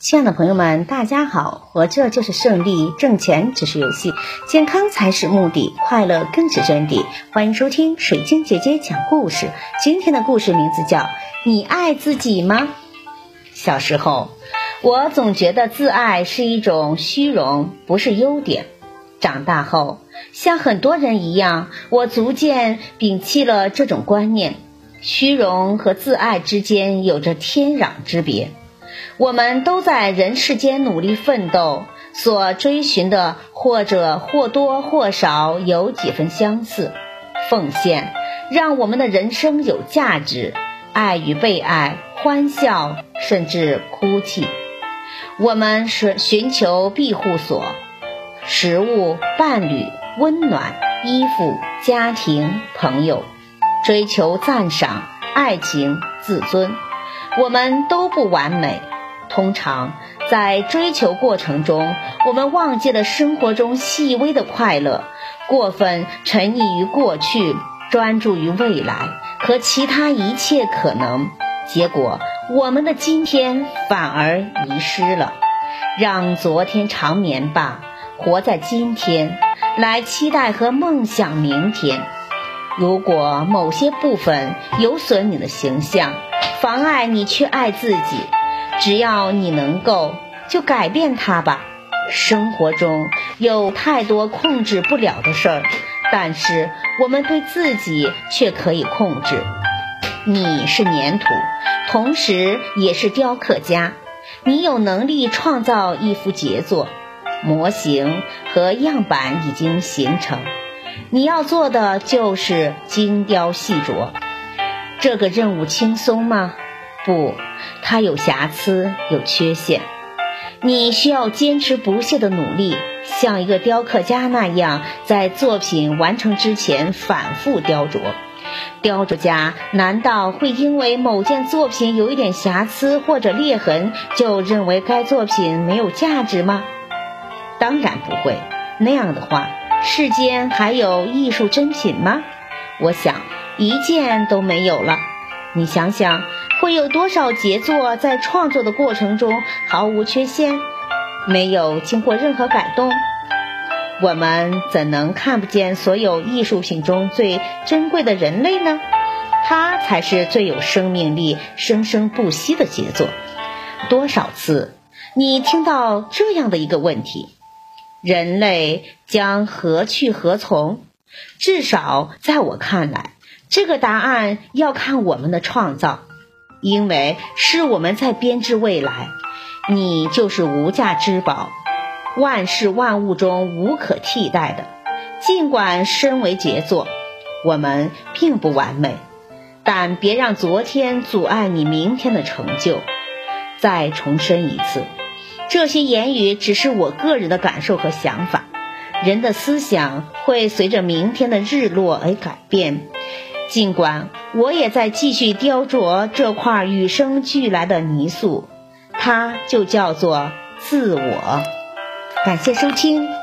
亲爱的朋友们，大家好！活着就是胜利，挣钱只是游戏，健康才是目的，快乐更是真谛。欢迎收听水晶姐姐讲故事。今天的故事名字叫《你爱自己吗》。小时候，我总觉得自爱是一种虚荣，不是优点。长大后，像很多人一样，我逐渐摒弃了这种观念。虚荣和自爱之间有着天壤之别。我们都在人世间努力奋斗，所追寻的或者或多或少有几分相似。奉献让我们的人生有价值，爱与被爱，欢笑甚至哭泣。我们是寻求庇护所、食物、伴侣、温暖、衣服、家庭、朋友，追求赞赏、爱情、自尊。我们都不完美。通常在追求过程中，我们忘记了生活中细微的快乐，过分沉溺于过去，专注于未来和其他一切可能，结果我们的今天反而遗失了。让昨天长眠吧，活在今天，来期待和梦想明天。如果某些部分有损你的形象，妨碍你去爱自己。只要你能够，就改变它吧。生活中有太多控制不了的事儿，但是我们对自己却可以控制。你是粘土，同时也是雕刻家。你有能力创造一幅杰作，模型和样板已经形成。你要做的就是精雕细琢。这个任务轻松吗？不，它有瑕疵，有缺陷。你需要坚持不懈的努力，像一个雕刻家那样，在作品完成之前反复雕琢。雕琢家难道会因为某件作品有一点瑕疵或者裂痕，就认为该作品没有价值吗？当然不会。那样的话，世间还有艺术珍品吗？我想，一件都没有了。你想想。会有多少杰作在创作的过程中毫无缺陷，没有经过任何改动？我们怎能看不见所有艺术品中最珍贵的人类呢？他才是最有生命力、生生不息的杰作。多少次你听到这样的一个问题：人类将何去何从？至少在我看来，这个答案要看我们的创造。因为是我们在编织未来，你就是无价之宝，万事万物中无可替代的。尽管身为杰作，我们并不完美，但别让昨天阻碍你明天的成就。再重申一次，这些言语只是我个人的感受和想法。人的思想会随着明天的日落而改变。尽管我也在继续雕琢这块与生俱来的泥塑，它就叫做自我。感谢收听。